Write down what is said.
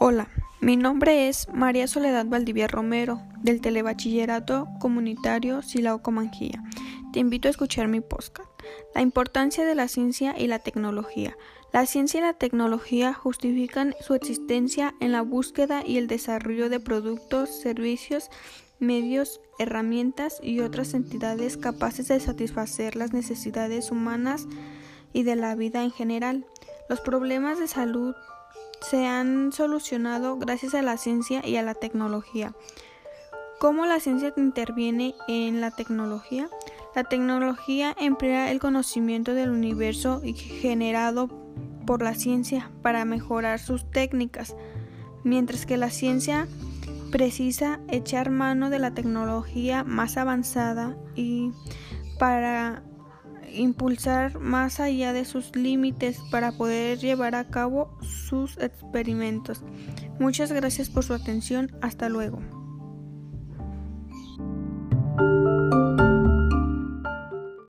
Hola, mi nombre es María Soledad Valdivia Romero, del Telebachillerato Comunitario Silao Comanjía. Te invito a escuchar mi podcast. La importancia de la ciencia y la tecnología. La ciencia y la tecnología justifican su existencia en la búsqueda y el desarrollo de productos, servicios, medios, herramientas y otras entidades capaces de satisfacer las necesidades humanas y de la vida en general. Los problemas de salud se han solucionado gracias a la ciencia y a la tecnología. ¿Cómo la ciencia interviene en la tecnología? La tecnología emplea el conocimiento del universo generado por la ciencia para mejorar sus técnicas, mientras que la ciencia precisa echar mano de la tecnología más avanzada y para impulsar más allá de sus límites para poder llevar a cabo sus experimentos. Muchas gracias por su atención. Hasta luego.